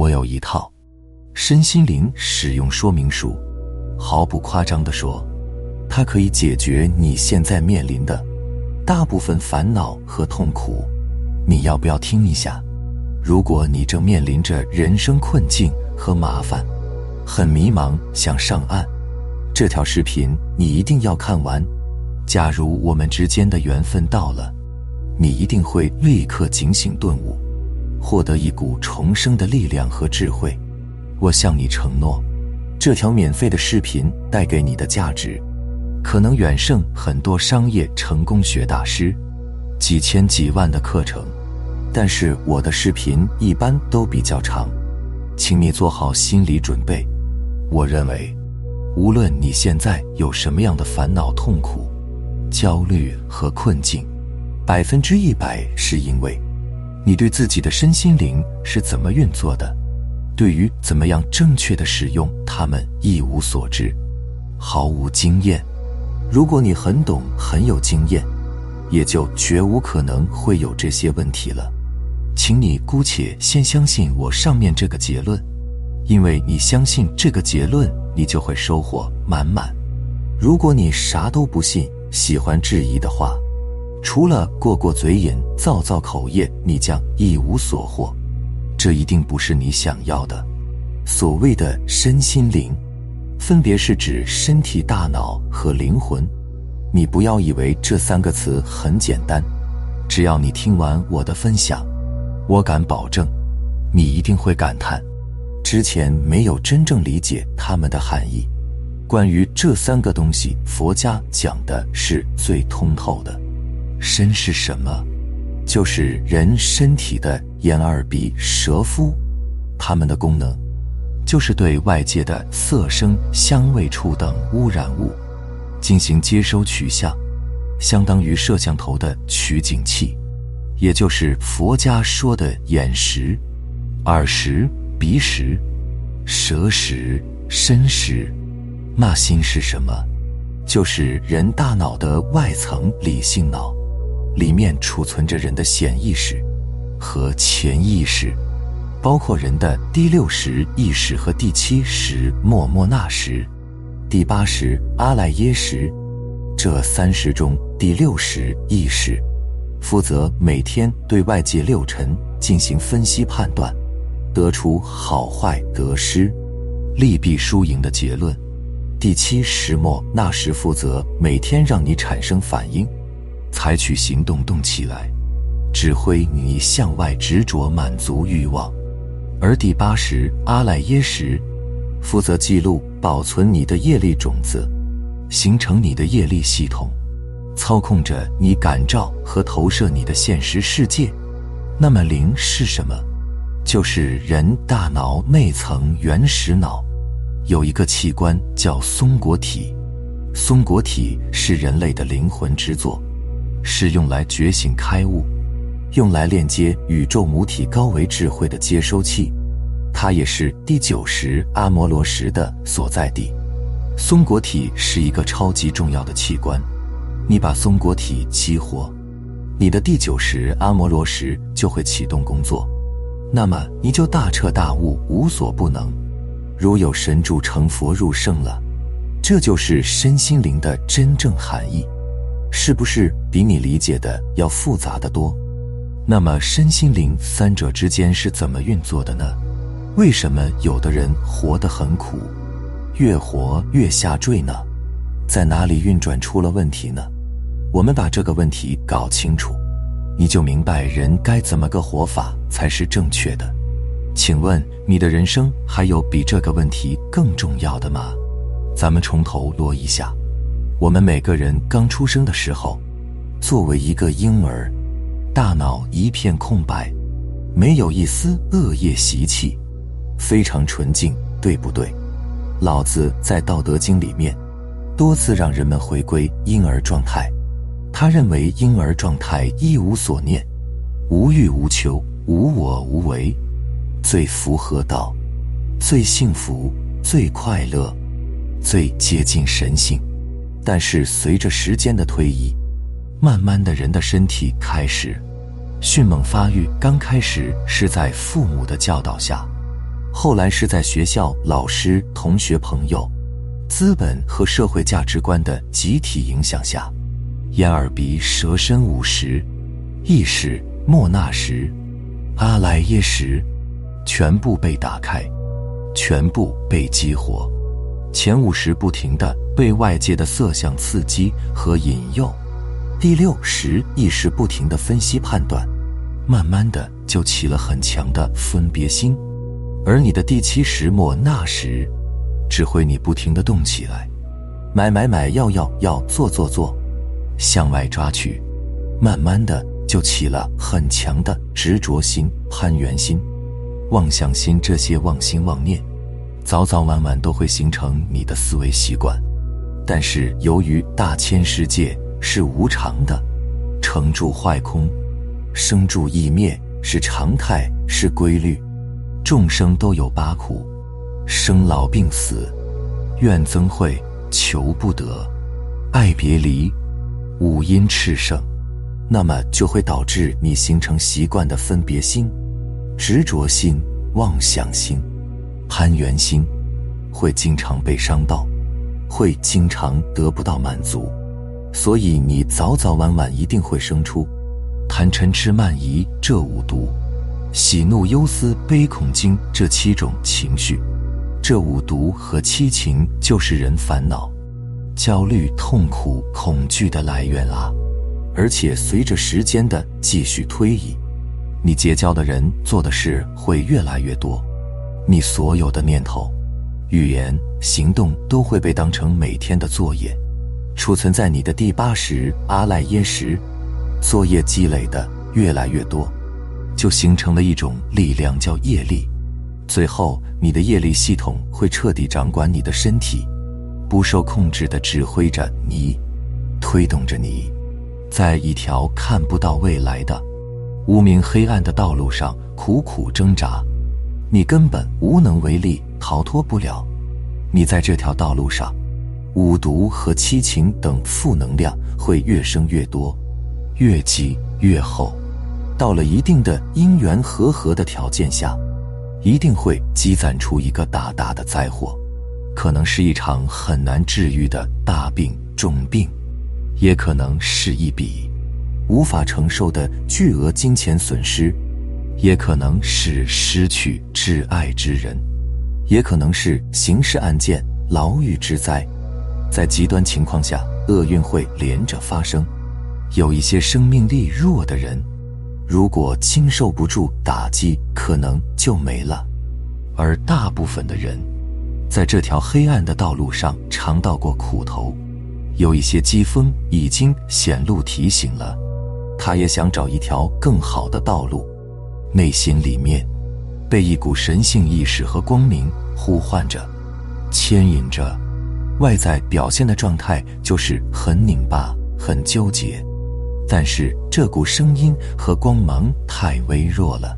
我有一套身心灵使用说明书，毫不夸张地说，它可以解决你现在面临的大部分烦恼和痛苦。你要不要听一下？如果你正面临着人生困境和麻烦，很迷茫，想上岸，这条视频你一定要看完。假如我们之间的缘分到了，你一定会立刻警醒顿悟，获得一股重生的力量和智慧。我向你承诺，这条免费的视频带给你的价值，可能远胜很多商业成功学大师几千几万的课程。但是我的视频一般都比较长，请你做好心理准备。我认为，无论你现在有什么样的烦恼、痛苦、焦虑和困境，百分之一百是因为你对自己的身心灵是怎么运作的，对于怎么样正确的使用它们一无所知，毫无经验。如果你很懂、很有经验，也就绝无可能会有这些问题了。请你姑且先相信我上面这个结论。因为你相信这个结论，你就会收获满满。如果你啥都不信，喜欢质疑的话，除了过过嘴瘾、造造口业，你将一无所获。这一定不是你想要的。所谓的身心灵，分别是指身体、大脑和灵魂。你不要以为这三个词很简单，只要你听完我的分享，我敢保证，你一定会感叹。之前没有真正理解它们的含义。关于这三个东西，佛家讲的是最通透的。身是什么？就是人身体的眼、耳、鼻、舌、肤，它们的功能就是对外界的色、声、香味、触等污染物进行接收取向，相当于摄像头的取景器，也就是佛家说的眼识、耳识。鼻识、舌识、身识，那心是什么？就是人大脑的外层理性脑，里面储存着人的显意识和潜意识，包括人的第六识意识和第七识莫莫那识、第八识阿赖耶识。这三识中，第六识意识负责每天对外界六尘进行分析判断。得出好坏得失、利弊输赢的结论。第七识莫那时负责每天让你产生反应，采取行动动起来，指挥你向外执着满足欲望。而第八识阿赖耶识负责记录保存你的业力种子，形成你的业力系统，操控着你感召和投射你的现实世界。那么灵是什么？就是人大脑内层原始脑，有一个器官叫松果体。松果体是人类的灵魂之作，是用来觉醒开悟、用来链接宇宙母体高维智慧的接收器。它也是第九识阿摩罗什的所在地。松果体是一个超级重要的器官，你把松果体激活，你的第九识阿摩罗什就会启动工作。那么你就大彻大悟，无所不能，如有神助，成佛入圣了。这就是身心灵的真正含义，是不是比你理解的要复杂的多？那么身心灵三者之间是怎么运作的呢？为什么有的人活得很苦，越活越下坠呢？在哪里运转出了问题呢？我们把这个问题搞清楚。你就明白人该怎么个活法才是正确的。请问你的人生还有比这个问题更重要的吗？咱们从头落一下。我们每个人刚出生的时候，作为一个婴儿，大脑一片空白，没有一丝恶业习气，非常纯净，对不对？老子在《道德经》里面多次让人们回归婴儿状态。他认为婴儿状态一无所念，无欲无求，无我无为，最符合道，最幸福，最快乐，最接近神性。但是随着时间的推移，慢慢的人的身体开始迅猛发育。刚开始是在父母的教导下，后来是在学校、老师、同学、朋友、资本和社会价值观的集体影响下，眼耳鼻舌身五识、意识、莫那识、阿赖耶识，全部被打开，全部被激活。前五识不停的被外界的色相刺激和引诱，第六识意识不停的分析判断，慢慢的就起了很强的分别心。而你的第七识末那时，只会你不停的动起来，买买买，要要要，做做做，向外抓取，慢慢的就起了很强的执着心、攀缘心、妄想心，这些妄心妄念，早早晚晚都会形成你的思维习惯。但是由于大千世界是无常的，成住坏空，生住异灭是常态，是规律。众生都有八苦：生老病死、怨憎会、求不得、爱别离、五阴炽盛。那么就会导致你形成习惯的分别心、执着心、妄想心、攀缘心，会经常被伤到，会经常得不到满足。所以你早早晚晚一定会生出贪嗔痴慢疑这五毒。喜怒忧思悲恐惊这七种情绪，这五毒和七情就是人烦恼、焦虑、痛苦、恐惧的来源啊！而且随着时间的继续推移，你结交的人、做的事会越来越多，你所有的念头、语言、行动都会被当成每天的作业，储存在你的第八识阿赖耶识，作业积累的越来越多。就形成了一种力量，叫业力。最后，你的业力系统会彻底掌管你的身体，不受控制的指挥着你，推动着你，在一条看不到未来的无名黑暗的道路上苦苦挣扎。你根本无能为力，逃脱不了。你在这条道路上，五毒和七情等负能量会越生越多，越积越厚。到了一定的因缘和合的条件下，一定会积攒出一个大大的灾祸，可能是一场很难治愈的大病重病，也可能是一笔无法承受的巨额金钱损失，也可能是失去挚爱之人，也可能是刑事案件、牢狱之灾。在极端情况下，厄运会连着发生，有一些生命力弱的人。如果经受不住打击，可能就没了。而大部分的人，在这条黑暗的道路上尝到过苦头，有一些疾风已经显露提醒了，他也想找一条更好的道路。内心里面，被一股神性意识和光明呼唤着，牵引着。外在表现的状态就是很拧巴、很纠结。但是这股声音和光芒太微弱了，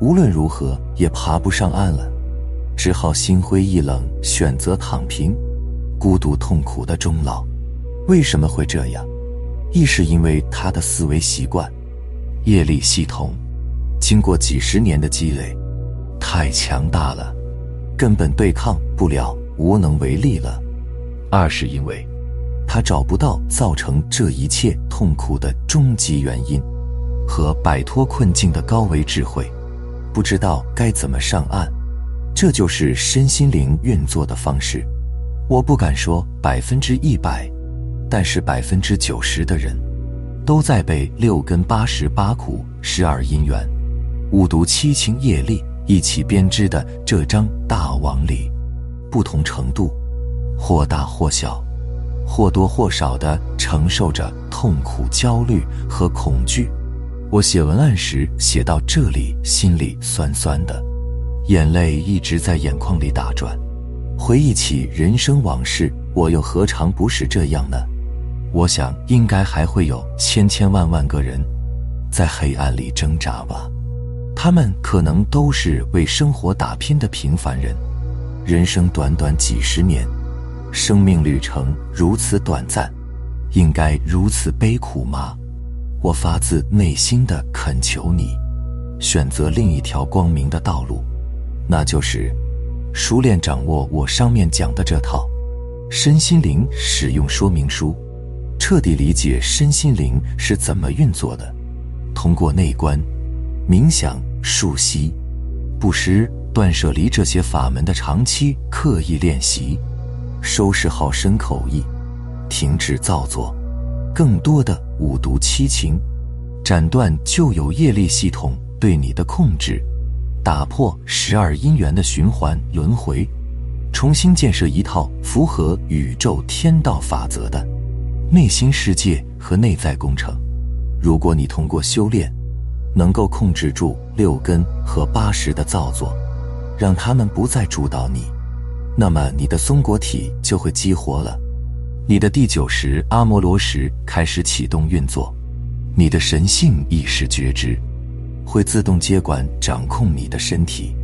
无论如何也爬不上岸了，只好心灰意冷，选择躺平，孤独痛苦的终老。为什么会这样？亦是因为他的思维习惯、业力系统，经过几十年的积累，太强大了，根本对抗不了，无能为力了。二是因为。他找不到造成这一切痛苦的终极原因，和摆脱困境的高维智慧，不知道该怎么上岸。这就是身心灵运作的方式。我不敢说百分之一百，但是百分之九十的人，都在被六根八十八苦、十二因缘、五毒七情业力一起编织的这张大网里，不同程度，或大或小。或多或少地承受着痛苦、焦虑和恐惧。我写文案时写到这里，心里酸酸的，眼泪一直在眼眶里打转。回忆起人生往事，我又何尝不是这样呢？我想，应该还会有千千万万个人，在黑暗里挣扎吧。他们可能都是为生活打拼的平凡人，人生短短几十年。生命旅程如此短暂，应该如此悲苦吗？我发自内心的恳求你，选择另一条光明的道路，那就是熟练掌握我上面讲的这套身心灵使用说明书，彻底理解身心灵是怎么运作的。通过内观、冥想、数息、布施、断舍离这些法门的长期刻意练习，收拾好身口意，停止造作，更多的五毒七情，斩断旧有业力系统对你的控制。打破十二因缘的循环轮回，重新建设一套符合宇宙天道法则的内心世界和内在工程。如果你通过修炼，能够控制住六根和八识的造作，让他们不再主导你，那么你的松果体就会激活了，你的第九识阿摩罗什开始启动运作，你的神性意识觉知。会自动接管、掌控你的身体，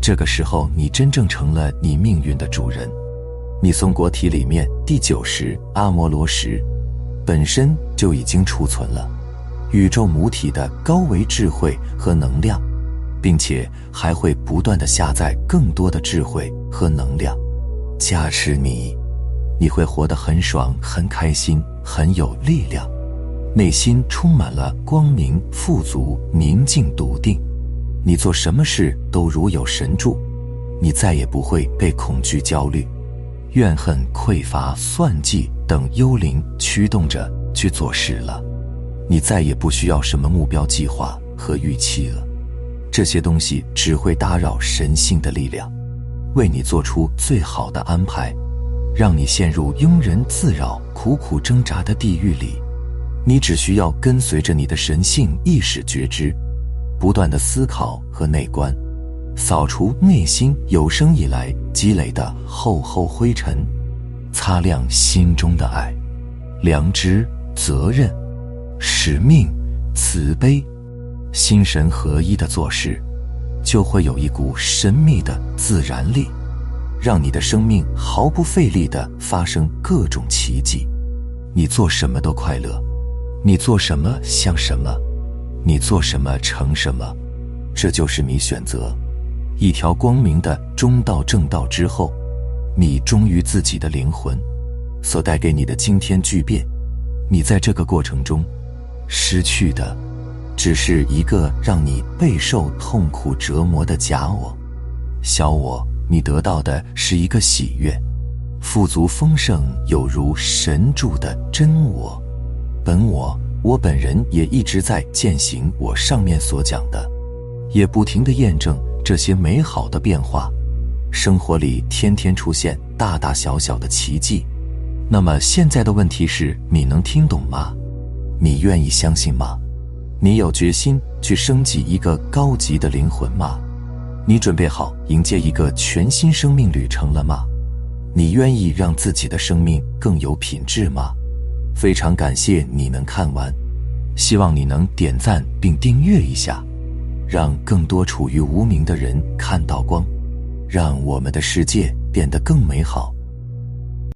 这个时候你真正成了你命运的主人。你松果体里面第九识阿摩罗什，本身就已经储存了宇宙母体的高维智慧和能量，并且还会不断的下载更多的智慧和能量，加持你，你会活得很爽、很开心、很有力量。内心充满了光明、富足、宁静、笃定，你做什么事都如有神助，你再也不会被恐惧、焦虑、怨恨、匮乏、算计等幽灵驱动着去做事了。你再也不需要什么目标、计划和预期了，这些东西只会打扰神性的力量，为你做出最好的安排，让你陷入庸人自扰、苦苦挣扎的地狱里。你只需要跟随着你的神性意识觉知，不断的思考和内观，扫除内心有生以来积累的厚厚灰尘，擦亮心中的爱、良知、责任、使命、慈悲，心神合一的做事，就会有一股神秘的自然力，让你的生命毫不费力的发生各种奇迹。你做什么都快乐。你做什么像什么，你做什么成什么，这就是你选择一条光明的中道正道之后，你忠于自己的灵魂所带给你的惊天巨变。你在这个过程中失去的，只是一个让你备受痛苦折磨的假我、小我；你得到的是一个喜悦、富足丰盛、有如神助的真我。本我，我本人也一直在践行我上面所讲的，也不停的验证这些美好的变化，生活里天天出现大大小小的奇迹。那么现在的问题是你能听懂吗？你愿意相信吗？你有决心去升级一个高级的灵魂吗？你准备好迎接一个全新生命旅程了吗？你愿意让自己的生命更有品质吗？非常感谢你能看完，希望你能点赞并订阅一下，让更多处于无名的人看到光，让我们的世界变得更美好。